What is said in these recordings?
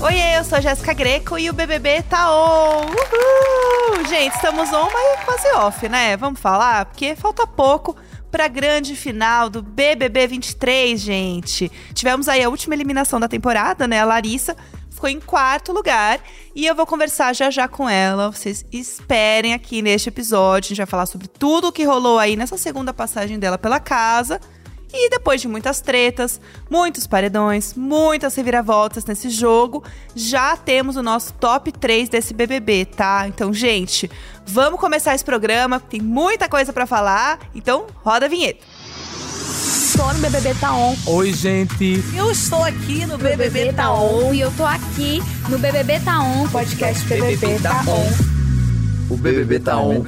Oi, eu sou Jéssica Greco e o BBB tá on! Uhul! Gente, estamos on, mas quase off, né? Vamos falar? Porque falta pouco para a grande final do BBB 23, gente. Tivemos aí a última eliminação da temporada, né? A Larissa ficou em quarto lugar e eu vou conversar já já com ela. Vocês esperem aqui neste episódio. A gente vai falar sobre tudo o que rolou aí nessa segunda passagem dela pela casa. E depois de muitas tretas, muitos paredões, muitas reviravoltas nesse jogo, já temos o nosso top 3 desse BBB, tá? Então, gente, vamos começar esse programa, tem muita coisa para falar, então roda a vinheta. Tô no BBB Tá On. Oi, gente. Eu estou aqui no BBB, BBB Tá On. E eu tô aqui no BBB Tá On. Podcast BBB, BBB Tá On. O BBB Tá On.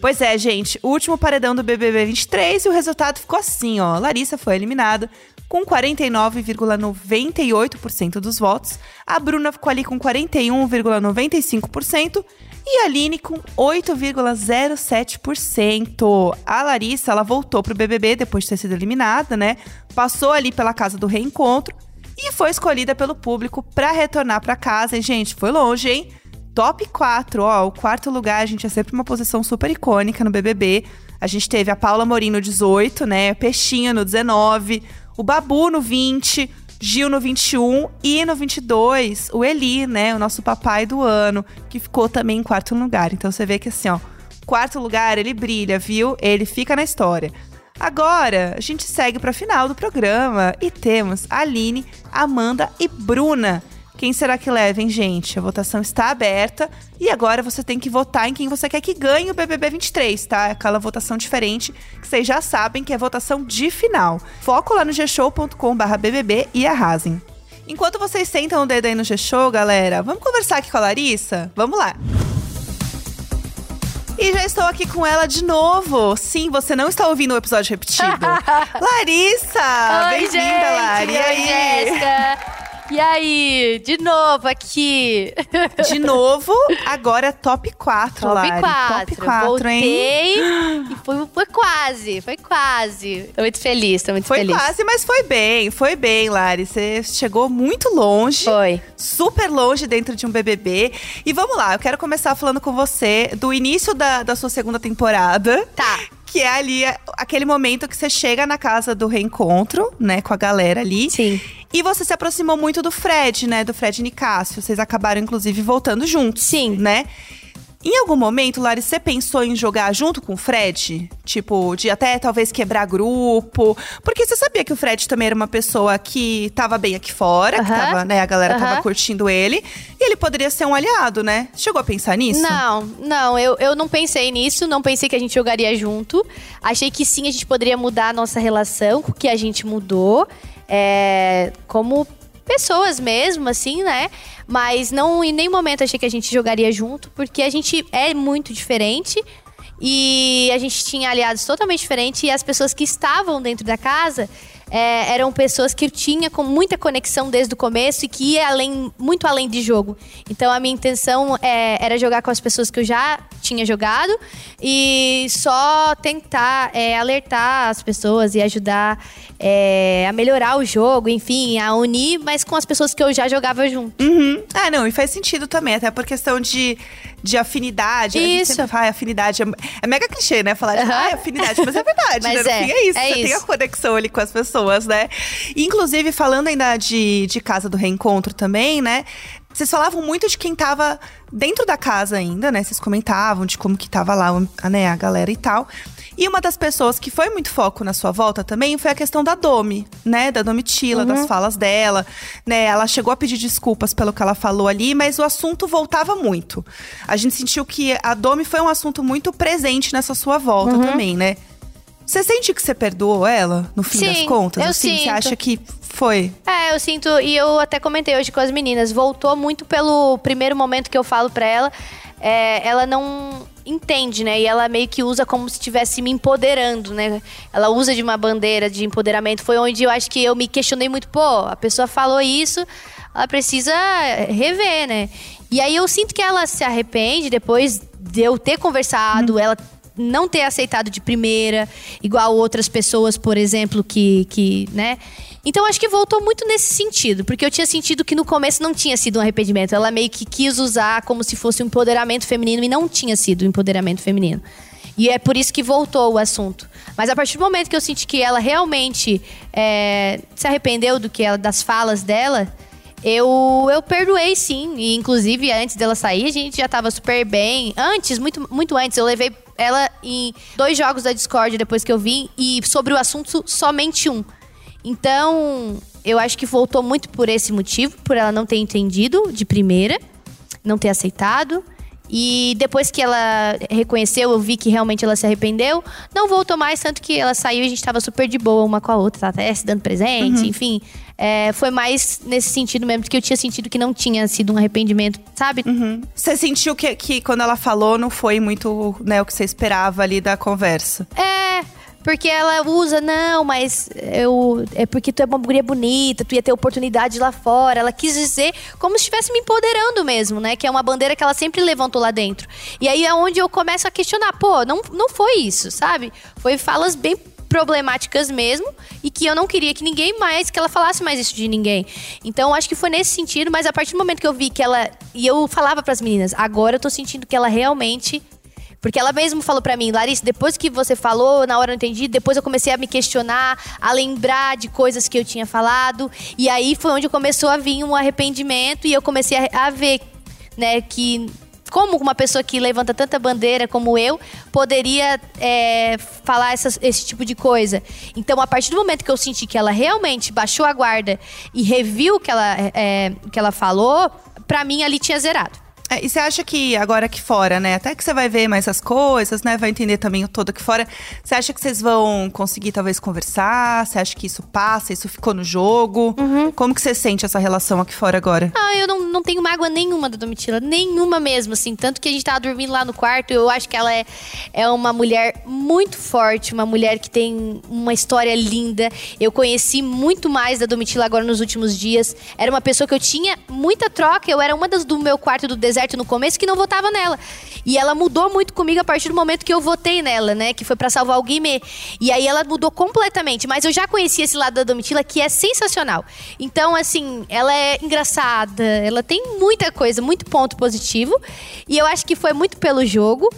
Pois é, gente, último paredão do BBB 23 e o resultado ficou assim, ó. Larissa foi eliminada com 49,98% dos votos, a Bruna ficou ali com 41,95% e a Aline com 8,07%. A Larissa, ela voltou pro BBB depois de ter sido eliminada, né? Passou ali pela casa do reencontro e foi escolhida pelo público para retornar para casa. E, gente, foi longe, hein? Top 4, ó, o quarto lugar, a gente é sempre uma posição super icônica no BBB. A gente teve a Paula Morim no 18, né? Peixinha no 19, o Babu no 20, Gil no 21 e no 22, o Eli, né? O nosso papai do ano, que ficou também em quarto lugar. Então você vê que assim, ó, quarto lugar ele brilha, viu? Ele fica na história. Agora, a gente segue para final do programa e temos Aline, Amanda e Bruna quem será que leva, hein, gente? A votação está aberta e agora você tem que votar em quem você quer que ganhe o BBB 23, tá? Aquela votação diferente que vocês já sabem que é votação de final. Foco lá no gshow.com/bbb e arrasem. Enquanto vocês sentam o dedo aí no G-Show, galera, vamos conversar aqui com a Larissa? Vamos lá. E já estou aqui com ela de novo. Sim, você não está ouvindo o episódio repetido. Larissa! Bem-vinda, Lari. E aí? Jéssica! E aí, de novo aqui. De novo, agora top 4, top Lari. 4. Top 4, Voltei hein? E foi, foi quase, foi quase. Tô muito feliz, tô muito foi feliz. Foi quase, mas foi bem, foi bem, Lari. Você chegou muito longe. Foi. Super longe dentro de um BBB. E vamos lá, eu quero começar falando com você do início da, da sua segunda temporada. Tá que é ali aquele momento que você chega na casa do reencontro, né, com a galera ali. Sim. E você se aproximou muito do Fred, né, do Fred Nicásio. Vocês acabaram inclusive voltando juntos. Sim. Né? Em algum momento, Lari, você pensou em jogar junto com o Fred? Tipo, de até talvez quebrar grupo? Porque você sabia que o Fred também era uma pessoa que tava bem aqui fora, que tava, né, a galera tava curtindo ele. E ele poderia ser um aliado, né? Chegou a pensar nisso? Não, não, eu, eu não pensei nisso, não pensei que a gente jogaria junto. Achei que sim, a gente poderia mudar a nossa relação, que a gente mudou. É, como pessoas mesmo, assim, né? Mas não em nenhum momento achei que a gente jogaria junto, porque a gente é muito diferente. E a gente tinha aliados totalmente diferentes e as pessoas que estavam dentro da casa é, eram pessoas que eu tinha com muita conexão desde o começo e que ia além, muito além de jogo. Então a minha intenção é, era jogar com as pessoas que eu já tinha jogado e só tentar é, alertar as pessoas e ajudar é, a melhorar o jogo, enfim, a unir, mas com as pessoas que eu já jogava junto. Uhum. Ah, não, e faz sentido também, até por questão de, de afinidade. Isso. A gente sempre fala, afinidade. É, é, mega clichê, né? Falar de uhum. ah, afinidade, mas é verdade, mas né? É, fim é isso. É você isso. tem a conexão ali com as pessoas, né? inclusive, falando ainda de, de Casa do Reencontro também, né? Vocês falavam muito de quem tava dentro da casa ainda, né? Vocês comentavam de como que tava lá, né, a galera e tal. E uma das pessoas que foi muito foco na sua volta também foi a questão da Domi, né? Da Domitila, uhum. das falas dela, né? Ela chegou a pedir desculpas pelo que ela falou ali, mas o assunto voltava muito. A gente sentiu que a Domi foi um assunto muito presente nessa sua volta uhum. também, né? Você sente que você perdoou ela, no fim Sim, das contas? Eu assim, sinto. Você acha que foi? É, eu sinto, e eu até comentei hoje com as meninas, voltou muito pelo primeiro momento que eu falo pra ela. É, ela não entende, né? E ela meio que usa como se estivesse me empoderando, né? Ela usa de uma bandeira de empoderamento. Foi onde eu acho que eu me questionei muito, pô, a pessoa falou isso, ela precisa rever, né? E aí eu sinto que ela se arrepende depois de eu ter conversado, hum. ela não ter aceitado de primeira, igual outras pessoas, por exemplo, que, que né? Então acho que voltou muito nesse sentido, porque eu tinha sentido que no começo não tinha sido um arrependimento. Ela meio que quis usar como se fosse um empoderamento feminino e não tinha sido um empoderamento feminino. E é por isso que voltou o assunto. Mas a partir do momento que eu senti que ela realmente é, se arrependeu do que ela, das falas dela, eu, eu perdoei sim. E inclusive, antes dela sair, a gente já tava super bem. Antes, muito, muito antes, eu levei ela em dois jogos da Discord depois que eu vim. E sobre o assunto, somente um. Então, eu acho que voltou muito por esse motivo, por ela não ter entendido de primeira, não ter aceitado. E depois que ela reconheceu, eu vi que realmente ela se arrependeu, não voltou mais, tanto que ela saiu e a gente tava super de boa uma com a outra, tá até se dando presente, enfim. É, foi mais nesse sentido mesmo, porque eu tinha sentido que não tinha sido um arrependimento, sabe? Você sentiu que, que quando ela falou não foi muito né, o que você esperava ali da conversa? É, porque ela usa, não, mas eu. É porque tu é uma guria bonita, tu ia ter oportunidade lá fora. Ela quis dizer como se estivesse me empoderando mesmo, né? Que é uma bandeira que ela sempre levantou lá dentro. E aí é onde eu começo a questionar, pô, não, não foi isso, sabe? Foi falas bem problemáticas mesmo e que eu não queria que ninguém mais que ela falasse mais isso de ninguém. Então acho que foi nesse sentido, mas a partir do momento que eu vi que ela e eu falava pras meninas, agora eu tô sentindo que ela realmente porque ela mesmo falou pra mim, Larissa, depois que você falou, na hora eu entendi, depois eu comecei a me questionar, a lembrar de coisas que eu tinha falado, e aí foi onde começou a vir um arrependimento e eu comecei a, a ver, né, que como uma pessoa que levanta tanta bandeira como eu poderia é, falar essas- esse tipo de coisa. Então, a partir do momento que eu senti que ela realmente baixou a guarda e reviu o que ela, é, o que ela falou, pra mim ali tinha zerado. É, e você acha que agora aqui fora, né? Até que você vai ver mais as coisas, né? Vai entender também o todo aqui fora. Você acha que vocês vão conseguir talvez conversar? Você acha que isso passa? Isso ficou no jogo? Como que você sente essa relação aqui fora agora? Ah, eu não, não tenho mágoa nenhuma da Domitila, nenhuma mesmo, assim. Tanto que a gente tava dormindo lá no quarto, eu acho que ela é, é uma mulher muito forte, uma mulher que tem uma história linda. Eu conheci muito mais da Domitila agora nos últimos dias. Era uma pessoa que eu tinha muita troca, eu era uma das do meu quarto do deserto no começo que não votava nela. E ela mudou muito comigo a partir do momento que eu votei nela, né? Que foi pra salvar o Guimê. E aí ela mudou completamente. Mas eu já conhecia esse lado da Domitila que é sensacional. Então, assim, ela é engraçada, ela tem muita coisa, muito ponto positivo. E eu acho que foi muito pelo jogo.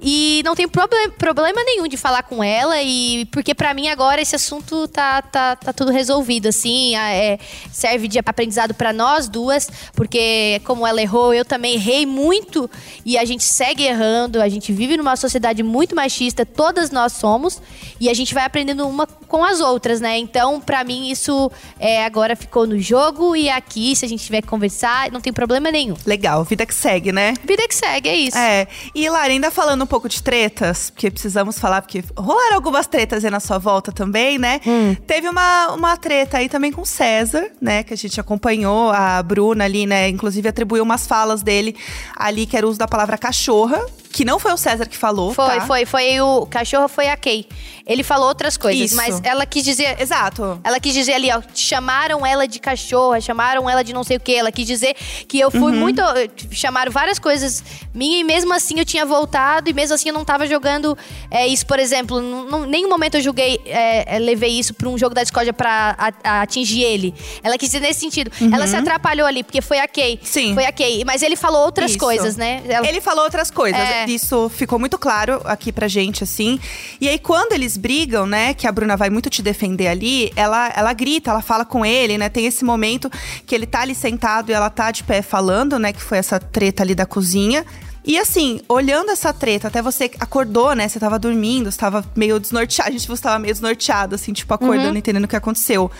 E não tem proble- problema nenhum de falar com ela, e porque pra mim agora esse assunto tá, tá, tá tudo resolvido, assim, é, serve de aprendizado pra nós duas, porque como ela errou, eu também errei muito, e a gente segue errando, a gente vive numa sociedade muito machista, todas nós somos, e a gente vai aprendendo uma com as outras, né? Então, pra mim, isso é, agora ficou no jogo, e aqui, se a gente tiver que conversar, não tem problema nenhum. Legal, vida que segue, né? Vida que segue, é isso. É, e Lara, ainda falando pouco de tretas, porque precisamos falar, porque rolaram algumas tretas aí na sua volta também, né? Teve uma, uma treta aí também com o César, né? Que a gente acompanhou, a Bruna ali, né? Inclusive atribuiu umas falas dele ali, que era o uso da palavra cachorra, que não foi o César que falou, Foi, tá? foi, foi o cachorro foi a Kay. Ele falou outras coisas, Isso. mas ela quis dizer. Exato. Ela quis dizer ali, ó, chamaram ela de cachorra, chamaram ela de não sei o quê. Ela quis dizer que eu Uhum. fui muito. Chamaram várias coisas minha e mesmo assim eu tinha voltado e mesmo assim eu não tava jogando é, isso, por exemplo. Em nenhum momento eu julguei, é, é, levei isso pra um jogo da discórdia pra a- a atingir ele. Ela quis dizer nesse sentido. Ela se atrapalhou ali, porque foi a Kay. Uhum. Sim. Foi a Kay. Mas ele falou outras Isso. coisas, né? Ela- Ele falou outras coisas. É. Isso ficou muito claro aqui pra gente, assim. E aí, quando eles brigam, né, que a Bruna vai muito te defender ali, ela, ela grita, ela fala com ele, né? Tem esse momento que ele tá ali sentado e ela tá de pé falando, né? Que foi essa treta ali da cozinha. E assim, olhando essa treta, até você acordou, né? Você tava dormindo, você tava meio desnorteado. A gente você tava meio desnorteado, assim, tipo, acordando, entendendo o que aconteceu.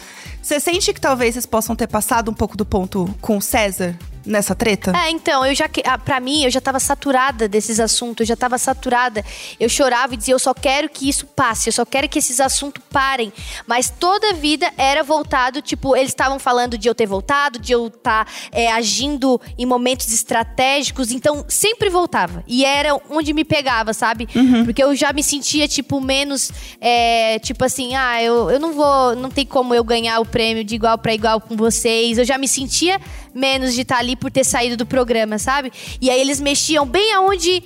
Você sente que talvez vocês possam ter passado um pouco do ponto com o César nessa treta? É, então, eu já que- ah, pra mim, eu já tava saturada desses assuntos, eu já tava saturada. Eu chorava e dizia, eu só quero que isso passe, eu só quero que esses assuntos parem. Mas toda a vida era voltado, tipo, eles estavam falando de eu ter voltado, de eu estar agindo em momentos estratégicos, então sempre voltava. E era onde me pegava, sabe? Porque eu já me sentia, tipo, menos, é, tipo assim, ah, eu, eu não vou, não tem como eu ganhar o prêmio de igual pra igual com vocês. Eu já me sentia menos de estar ali por ter saído do programa, sabe? E aí eles mexiam bem aonde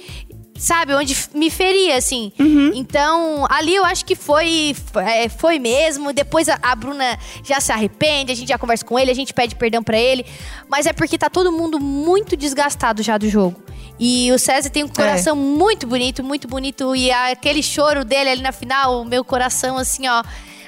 sabe, onde me feria, assim. Então, ali eu acho que foi, é, foi mesmo. Depois a, a Bruna já se arrepende, a gente já conversa com ele, a gente pede perdão pra ele. Mas é porque tá todo mundo muito desgastado já do jogo. E o César tem um coração muito bonito, muito bonito. E aquele choro dele ali na final, o meu coração, assim, ó.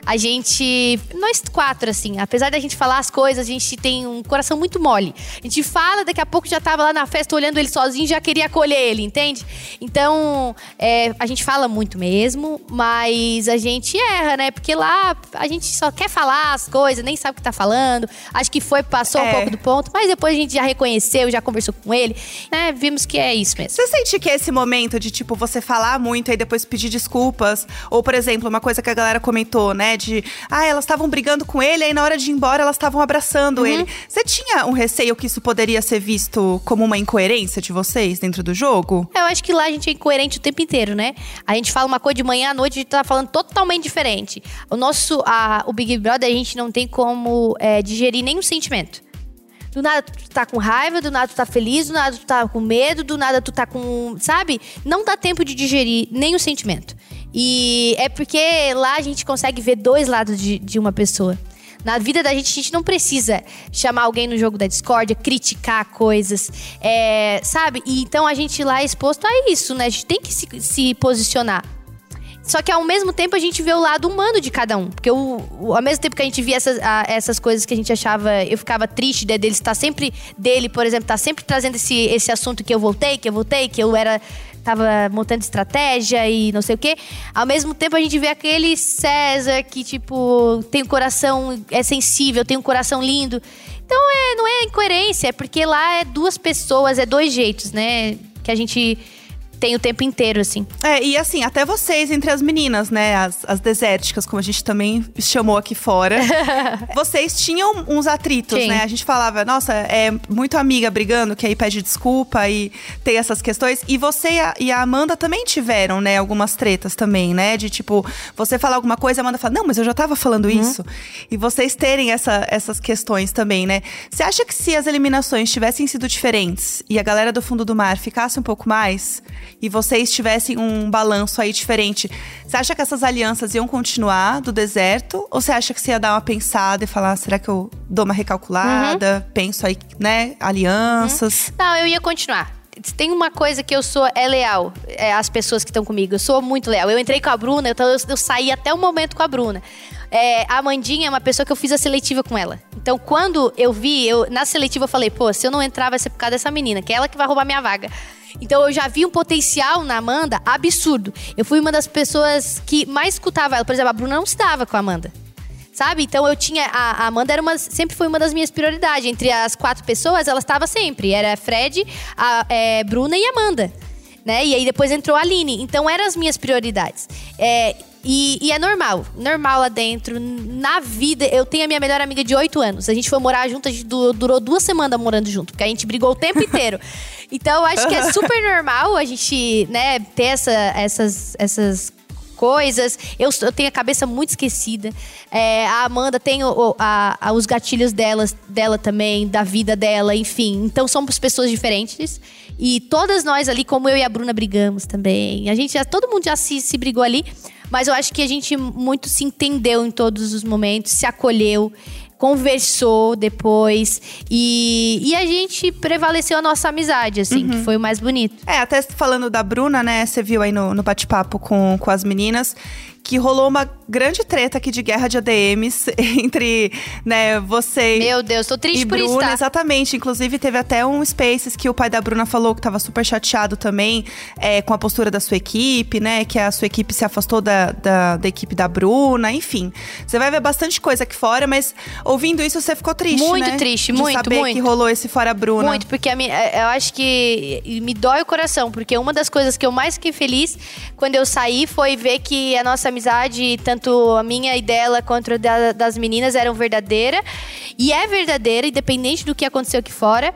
A gente. Nós quatro, assim, apesar da gente falar as coisas, a gente tem um coração muito mole. A gente fala, daqui a pouco já tava lá na festa olhando ele sozinho já queria acolher ele, entende? Então, é, a gente fala muito mesmo, mas a gente erra, né? Porque lá a gente só quer falar as coisas, nem sabe o que tá falando. Acho que foi, passou um É. pouco do ponto, mas depois a gente já reconheceu, já conversou com ele, né? Vimos que é isso mesmo. Você sente que é esse momento de, tipo, você falar muito e depois pedir desculpas? Ou, por exemplo, uma coisa que a galera comentou, né? De, ah, elas estavam brigando com ele, aí na hora de ir embora elas estavam abraçando Uhum. ele. Você tinha um receio que isso poderia ser visto como uma incoerência de vocês dentro do jogo? Eu acho que lá a gente é incoerente o tempo inteiro, né? A gente fala uma coisa de manhã à noite, a gente tá falando totalmente diferente. O nosso, a- o Big Brother, a gente não tem como é, digerir nenhum sentimento. Do nada tu tá com raiva, do nada tu tá feliz, do nada tu tá com medo, do nada tu tá com. Sabe? Não dá tempo de digerir nenhum sentimento. E é porque lá a gente consegue ver dois lados de, de uma pessoa. Na vida da gente, a gente não precisa chamar alguém no jogo da discórdia, criticar coisas, é, sabe? E então a gente lá é exposto a isso, né? A gente tem que se, se posicionar. Só que ao mesmo tempo a gente vê o lado humano de cada um. Porque o, o- ao mesmo tempo que a gente via essas, a- essas coisas que a gente achava, eu ficava triste né, dele estar sempre. Dele, por exemplo, tá sempre trazendo esse, esse assunto que eu voltei, que eu voltei, que eu era. Tava montando estratégia e não sei o quê. Ao mesmo tempo, a gente vê aquele César que, tipo, tem um coração. É sensível, tem um coração lindo. Então, é, não é incoerência, é porque lá é duas pessoas, é dois jeitos, né? Que a gente tem o tempo inteiro, assim. É, e assim, até vocês entre as meninas, né? As, as desérticas, como a gente também chamou aqui fora. vocês tinham uns atritos, Sim. né? A gente falava, nossa, é muito amiga brigando, que aí pede desculpa e tem essas questões. E você e a, e a Amanda também tiveram, né? Algumas tretas também, né? De tipo, você falar alguma coisa, a Amanda fala, não, mas eu já tava falando isso. E vocês terem essa, essas questões também, né? Você acha que se as eliminações tivessem sido diferentes e a galera do fundo do mar ficasse um pouco mais e vocês tivessem um balanço aí diferente, você acha que essas alianças iam continuar do deserto? Ou você acha que você ia dar uma pensada e falar, "Ah, será que eu dou uma recalculada? Penso aí, né? Alianças. Não, eu ia continuar. Tem uma coisa que eu sou, é leal. É, as pessoas que estão comigo. Eu sou muito leal. Eu entrei com a Bruna, então eu, eu saí até o momento com a Bruna. É, a Amandinha é uma pessoa que eu fiz a seletiva com ela. Então, quando eu vi, eu, na seletiva eu falei, pô, se eu não entrar, vai ser por causa dessa menina, que é ela que vai roubar minha vaga. Então eu já vi um potencial na Amanda absurdo. Eu fui uma das pessoas que mais escutava ela. Por exemplo, a Bruna não se dava com a Amanda. Sabe? Então eu tinha. A, a Amanda era uma, sempre foi uma das minhas prioridades. Entre as quatro pessoas, ela estava sempre. Era Fred, a é, Bruna e Amanda. Né? E aí depois entrou a Aline. Então eram as minhas prioridades. É, e, e é normal, normal lá dentro. Na vida, eu tenho a minha melhor amiga de oito anos. A gente foi morar junto, a gente du- durou duas semanas morando junto, porque a gente brigou o tempo inteiro. Então, eu acho que é super normal a gente, né, ter essa, essas, essas coisas. Eu, eu tenho a cabeça muito esquecida. É, a Amanda tem o- a- a- os gatilhos delas, dela também, da vida dela, enfim. Então somos pessoas diferentes. E todas nós ali, como eu e a Bruna, brigamos também. A gente já, todo mundo já se, se brigou ali. Mas eu acho que a gente muito se entendeu em todos os momentos, se acolheu, conversou depois. E, e a gente prevaleceu a nossa amizade, assim, que foi o mais bonito. É, até falando da Bruna, né? Você viu aí no, no bate-papo com, com as meninas que rolou uma grande treta aqui de guerra de ADMs entre, né, você Meu Deus, tô triste e por Bruna, isso, tá? exatamente. Inclusive, teve até um Spaces que o pai da Bruna falou que tava super chateado também é, com a postura da sua equipe, né? Que a sua equipe se afastou da, da, da equipe da Bruna, enfim. Você vai ver bastante coisa aqui fora, mas ouvindo isso, você ficou triste, Muito né? triste, de muito, saber muito. que rolou esse fora Bruna. Muito, porque a minha, é, eu acho que me dói o coração, porque uma das coisas que eu mais fiquei feliz quando eu saí foi ver que a nossa amizade, tanto a minha e dela quanto da- das meninas, eram verdadeira. E é verdadeira, independente do que aconteceu aqui fora.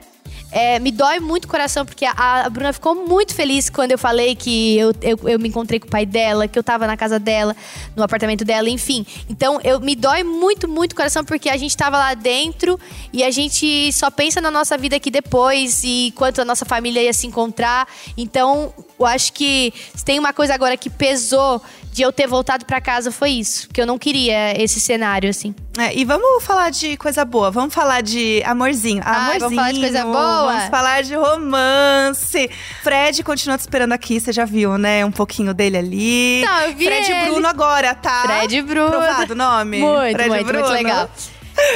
É, me dói muito o coração, porque a, a Bruna ficou muito feliz quando eu falei que eu, eu, eu me encontrei com o pai dela, que eu tava na casa dela, no apartamento dela, enfim. Então, eu me dói muito, muito o coração, porque a gente tava lá dentro e a gente só pensa na nossa vida aqui depois e quanto a nossa família ia se encontrar. Então, eu acho que tem uma coisa agora que pesou de eu ter voltado pra casa foi isso. Que eu não queria esse cenário, assim. É, e vamos falar de coisa boa. Vamos falar de amorzinho. Amorzinho. vamos falar de coisa boa? Vamos falar de romance. Fred continua te esperando aqui. Você já viu, né? Um pouquinho dele ali. Eu vi Fred ele. Bruno agora, tá? Fred Bruno. Provado o nome? Muito, Fred muito, Bruno. muito legal.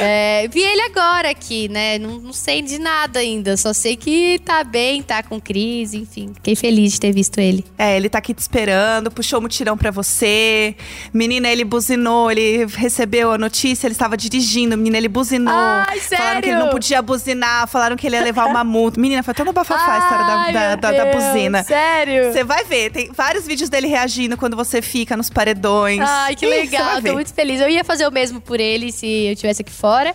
É, vi ele agora aqui, né? Não, não sei de nada ainda. Só sei que tá bem, tá com crise, enfim. Fiquei feliz de ter visto ele. É, ele tá aqui te esperando, puxou um mutirão pra você. Menina, ele buzinou, ele recebeu a notícia, ele estava dirigindo. Menina, ele buzinou. Ai, Falaram que ele sério? não podia buzinar, falaram que ele ia levar uma multa. Menina, foi toda bafafá a história da, da, da- da buzina. Sério? Você vai ver, tem vários vídeos dele reagindo quando você fica nos paredões. Ai, que legal. Tô muito feliz. Eu ia fazer o mesmo por ele se eu estivesse aqui fora.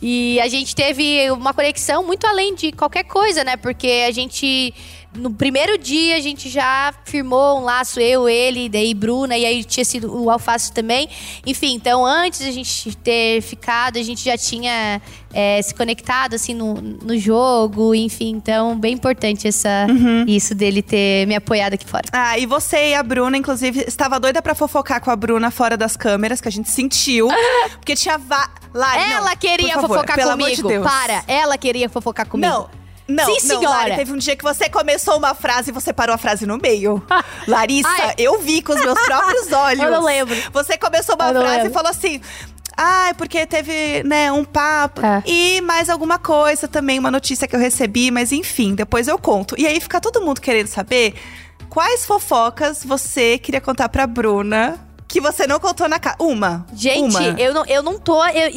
E a gente teve uma conexão muito além de qualquer coisa, né? Porque a gente. No primeiro dia a gente já firmou um laço, eu, ele, daí Bruna, e aí tinha sido o Alface também. Enfim, então antes da gente ter ficado, a gente já tinha é, se conectado assim no, no jogo, enfim. Então, bem importante essa, Uhum. isso dele ter me apoiado aqui fora. Ah, e você e a Bruna, inclusive, estava doida pra fofocar com a Bruna fora das câmeras, que a gente sentiu. porque tinha. Va... Não, Ela por queria favor, fofocar comigo. De. Para, ela queria fofocar comigo. Não. Não, Sim, não, senhora. Lari, teve um dia que você começou uma frase e você parou a frase no meio. Larissa, Ai. eu vi com os meus próprios olhos. Eu não lembro. Você começou uma não frase lembro. e falou assim. Ai, porque teve, né, um papo É. e mais alguma coisa também, uma notícia que eu recebi, mas enfim, depois eu conto. E aí fica todo mundo querendo saber quais fofocas você queria contar pra Bruna que você não contou na casa. Uma. Gente, uma. eu não, eu não tô. eu-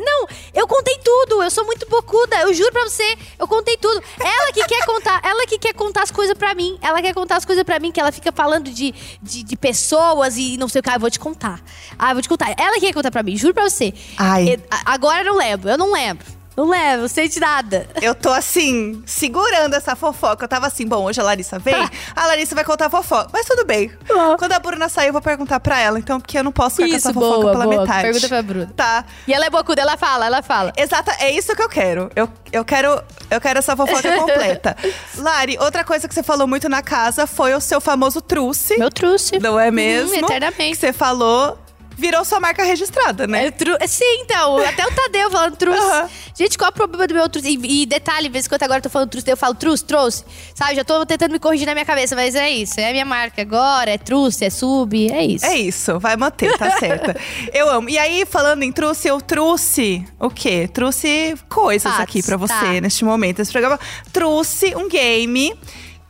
não, eu contei tudo. Eu sou muito bocuda. Eu juro pra você, eu contei tudo. Ela que quer contar, ela que quer contar as coisas pra mim. Ela quer contar as coisas pra mim, que ela fica falando de, de, de pessoas e não sei o que. Ah, eu vou te contar. Ah, eu vou te contar. Ela que quer contar pra mim, juro pra você. Ai. E- a- agora eu não lembro, eu não lembro. Não sei de nada. Eu tô assim, segurando essa fofoca. Eu tava assim, bom, hoje a Larissa vem, a Larissa vai contar a fofoca. Mas tudo bem. Ah. Quando a Bruna sair, eu vou perguntar pra ela, então, porque eu não posso ficar com Isso, essa fofoca boa, pela boa. metade. Pergunta pra Bruna. Tá. E ela é bocuda, ela fala, ela fala. Exata, é isso que eu quero. Eu, eu quero. Eu quero essa fofoca completa. Lari, outra coisa que você falou muito na casa foi o seu famoso truce. Meu truce. Não é mesmo? Hum, Que eternamente. você falou, virou sua marca registrada, né? É tru... Sim, então. Até o Tadeu falando truce. Aham. Gente, qual é o problema do meu truce? E, e detalhe, vez quando agora eu tô falando truce, eu falo truce, trouxe. Sabe, já tô tentando me corrigir na minha cabeça, mas é isso. É a minha marca agora, é truce, é sub, é isso. É isso, vai manter, tá certa. Eu amo. E aí, falando em truce, eu trouxe o quê? Trouxe coisas Fatos, aqui pra você tá. neste momento. Esse programa trouxe um game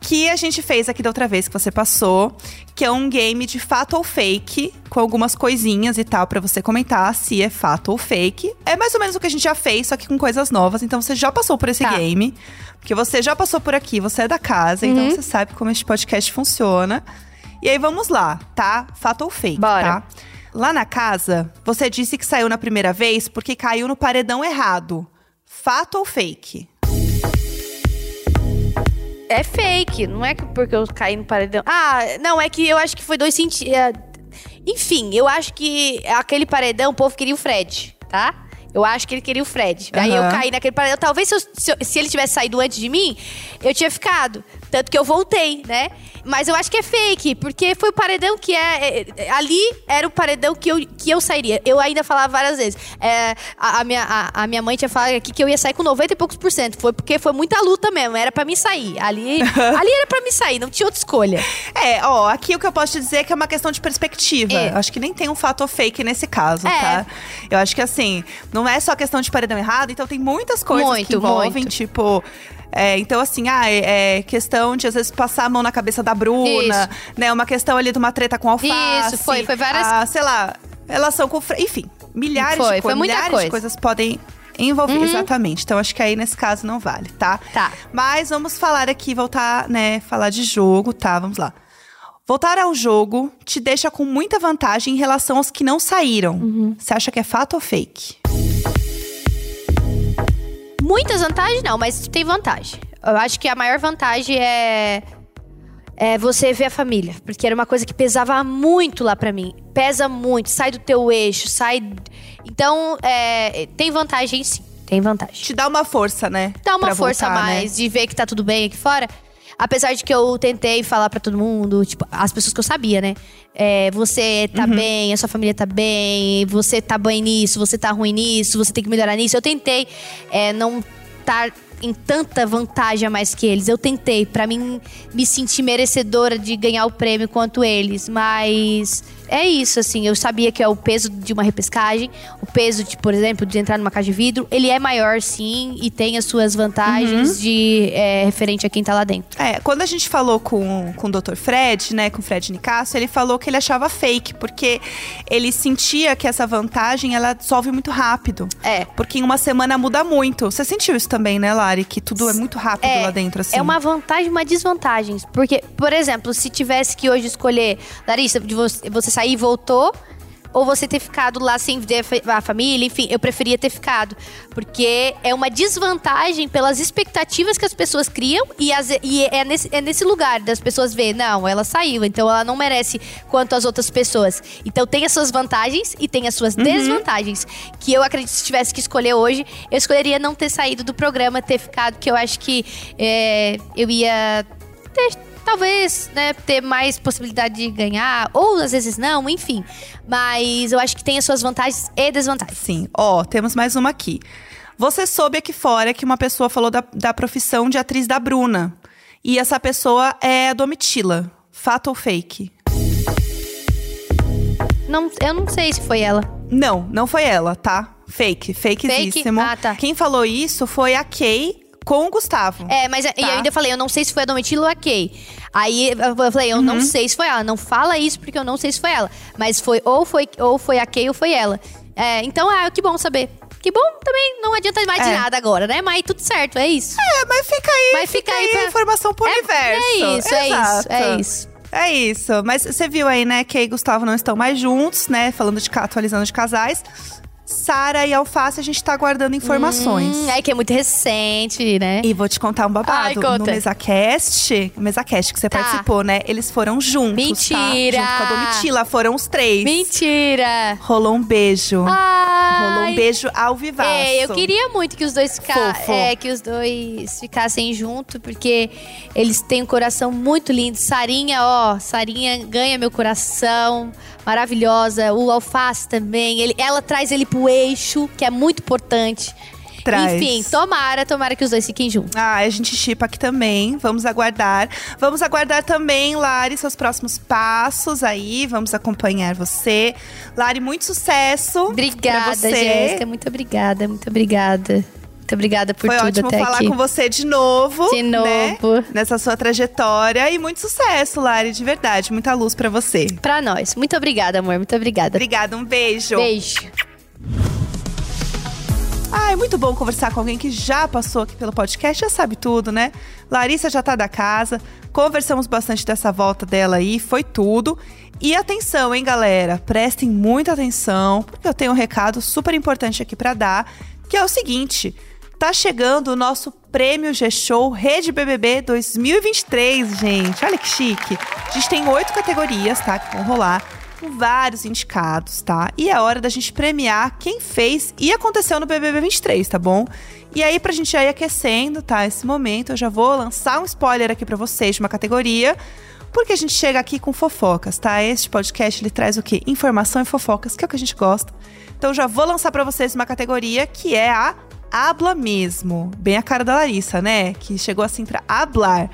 que a gente fez aqui da outra vez que você passou, que é um game de fato ou fake, com algumas coisinhas e tal pra você comentar se é fato ou fake. É mais ou menos o que a gente já fez, só que com coisas novas. Então você já passou por esse Tá. game, porque você já passou por aqui, você é da casa, então Uhum. você sabe como este podcast funciona. E aí vamos lá, tá? Fato ou fake, Bora. tá? Lá na casa, você disse que saiu na primeira vez porque caiu no paredão errado. Fato ou fake? É fake, não é que porque eu caí no paredão. Ah, não, é que eu acho que foi dois sentidos. Enfim, eu acho que aquele paredão, o povo queria o Fred, tá? Eu acho que ele queria o Fred. Aí eu caí naquele paredão. Talvez se, eu- se eu- se ele tivesse saído antes de mim, eu tinha ficado. Tanto que eu voltei, né? Mas eu acho que é fake, porque foi o paredão que é. é, ali era o paredão que eu, que eu sairia. Eu ainda falava várias vezes. É, a, a minha, a, a minha mãe tinha falado aqui que eu ia sair com 90 e poucos por cento. Foi porque foi muita luta mesmo. Era pra mim sair. Ali, ali era pra mim sair, não tinha outra escolha. É, ó, aqui o que eu posso te dizer é que é uma questão de perspectiva. É. Acho que nem tem um fato fake nesse caso, É. tá? Eu acho que assim, não é só questão de paredão errado, então tem muitas coisas que Muito, envolvem, muito. tipo. É, então, assim, ah, é, é questão de às vezes passar a mão na cabeça da Bruna, né? Uma questão ali de uma treta com alface. Isso, foi- foi várias- Ah, sei lá, relação com. Enfim, milhares Foi, de foi coisas. muita milhares coisa. de coisas podem envolver. Exatamente. Então, acho que aí nesse caso não vale, tá? Tá. Mas vamos falar aqui, voltar, né? Falar de jogo, tá? Vamos lá. Voltar ao jogo te deixa com muita vantagem em relação aos que não saíram. Uhum. Você acha que é fato ou fake? Muitas vantagens não, mas tem vantagem. Eu acho que a maior vantagem é é você ver a família, porque era uma coisa que pesava muito lá pra mim. Pesa muito, sai do teu eixo, sai. Então, é, tem vantagem sim, tem vantagem. Te dá uma força, né? Dá uma Pra força a voltar, né? mais de ver que tá tudo bem aqui fora. Apesar de que eu tentei falar pra todo mundo, tipo, as pessoas que eu sabia, né? É, você tá bem, a sua família tá bem, você tá bem nisso, você tá ruim nisso, você tem que melhorar nisso. Eu tentei é, não estar em tanta vantagem a mais que eles. Eu tentei, pra mim me sentir merecedora de ganhar o prêmio quanto eles, mas é isso, assim. Eu sabia que é o peso de uma repescagem, o peso, de, por exemplo, de entrar numa caixa de vidro. Ele é maior, sim, e tem as suas vantagens de é, referente a quem tá lá dentro. É, quando a gente falou com, com o Dr. Fred, né, com o Fred Nicasso, ele falou que ele achava fake, porque ele sentia que essa vantagem, ela dissolve muito rápido. É. Porque em uma semana muda muito. Você sentiu isso também, né, Lari? Que tudo é muito rápido lá dentro, assim. É uma vantagem e uma desvantagem. Porque, por exemplo, se tivesse que hoje escolher, Larissa, de você, sair e voltou, ou você ter ficado lá sem ver a família, enfim, eu preferia ter ficado. Porque é uma desvantagem pelas expectativas que as pessoas criam e, as- e é, nesse, é nesse lugar das pessoas ver, não, ela saiu, então ela não merece quanto as outras pessoas. Então tem as suas vantagens e tem as suas desvantagens. Que eu acredito que se tivesse que escolher hoje, eu escolheria não ter saído do programa, ter ficado, que eu acho que é, eu ia ter talvez, né, ter mais possibilidade de ganhar, ou às vezes não, enfim. Mas eu acho que tem as suas vantagens e desvantagens. Sim. Ó, temos mais uma aqui. Você soube aqui fora que uma pessoa falou da, da profissão de atriz da Bruna. E essa pessoa é a Domitila. Fato ou fake? Não, eu não sei se foi ela. Não, não foi ela, tá? Fake, fakezíssimo. Ah, tá. Quem falou isso foi a Kay com o Gustavo. É, mas e Tá. eu ainda falei, eu não sei se foi a Domitila ou a Kay. Aí eu falei, eu Uhum. não sei se foi ela. Não fala isso porque eu não sei se foi ela. Mas foi ou foi, ou foi a Kay ou foi ela. É, então, ah, que bom saber. Que bom também, não adianta mais de É. nada agora, né? Mas tudo certo, é isso. É, mas fica aí, Mas fica aí a pra- informação pro É- universo. é isso, é isso, Exato. é isso. É isso. Mas você viu aí, né, que aí Gustavo não estão mais juntos, né? Falando de atualizando de casais. Sara e Alface, a gente tá aguardando informações. Hum, é que é muito recente, né? E vou te contar um babado. Ai, conta. No MesaCast, MesaCast que você Tá. participou, né? Eles foram juntos, Mentira! tá? Junto com a Domitila, foram os três. Mentira! Rolou um beijo. Ai. Rolou um beijo ao vivaço. É, eu queria muito que os dois fica- é, que os dois ficassem juntos, porque eles têm um coração muito lindo. Sarinha, ó, Sarinha ganha meu coração, maravilhosa. O Alface também, ele, ela traz ele pro eixo, que é muito importante. Traz. Enfim, tomara, tomara que os dois fiquem juntos. Ah, a gente chipa aqui também. Vamos aguardar. Vamos aguardar também, Lari, seus próximos passos aí. Vamos acompanhar você. Lari, muito sucesso. Obrigada. Jéssica. Muito obrigada, muito obrigada. Muito obrigada por Foi tudo ótimo até falar aqui. com você de novo. De né? novo. Nessa sua trajetória. E muito sucesso, Lari, de verdade. Muita luz pra você. Pra nós. Muito obrigada, amor. Muito obrigada. Obrigada, um beijo. Beijo. Ah, é muito bom conversar com alguém que já passou aqui pelo podcast, já sabe tudo, né? Larissa já tá da casa, conversamos bastante dessa volta dela aí, foi tudo. E atenção, hein, galera? Prestem muita atenção, porque eu tenho um recado super importante aqui pra dar, que é o seguinte: tá chegando o nosso Prêmio G-Show Rede BBB 2023, gente. Olha que chique. A gente tem oito categorias, tá? Que vão rolar com vários indicados, tá? E é hora da gente premiar quem fez e aconteceu no BBB 23, tá bom? E aí, pra gente já ir aquecendo, tá? Esse momento, eu já vou lançar um spoiler aqui pra vocês de uma categoria, porque a gente chega aqui com fofocas, tá? Este podcast, ele traz o quê? Informação e fofocas, que é o que a gente gosta. Então, já vou lançar pra vocês uma categoria que é a Habla Mesmo. Bem a cara da Larissa, né? Que chegou assim pra hablar.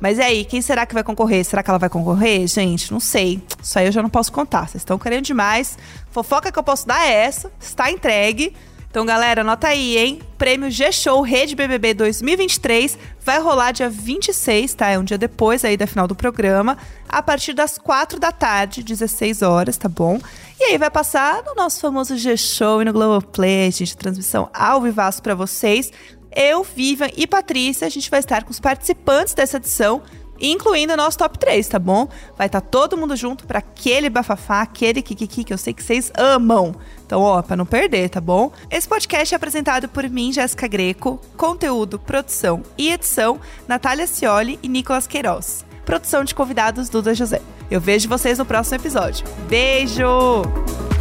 Mas e aí, quem será que vai concorrer? Será que ela vai concorrer? Gente, não sei. Isso aí eu já não posso contar. Vocês estão querendo demais. Fofoca que eu posso dar é essa. Está entregue. Então, galera, anota aí, hein? Prêmio G-Show Rede BBB 2023 vai rolar dia 26, tá? É um dia depois aí da final do programa, a partir das 4 da tarde, 16 horas, tá bom? E aí vai passar no nosso famoso G-Show e no Globoplay, gente, transmissão ao vivaço pra vocês. Eu, Vivian e Patrícia, a gente vai estar com os participantes dessa edição, incluindo o nosso top 3, tá bom? Vai estar todo mundo junto para aquele bafafá, aquele kikiki que eu sei que vocês amam. Então, ó, pra não perder, tá bom? Esse podcast é apresentado por mim, Jéssica Greco, conteúdo, produção e edição, Natália Cioli e Nicolas Queiroz. Produção de convidados Duda José. Eu vejo vocês no próximo episódio. Beijo!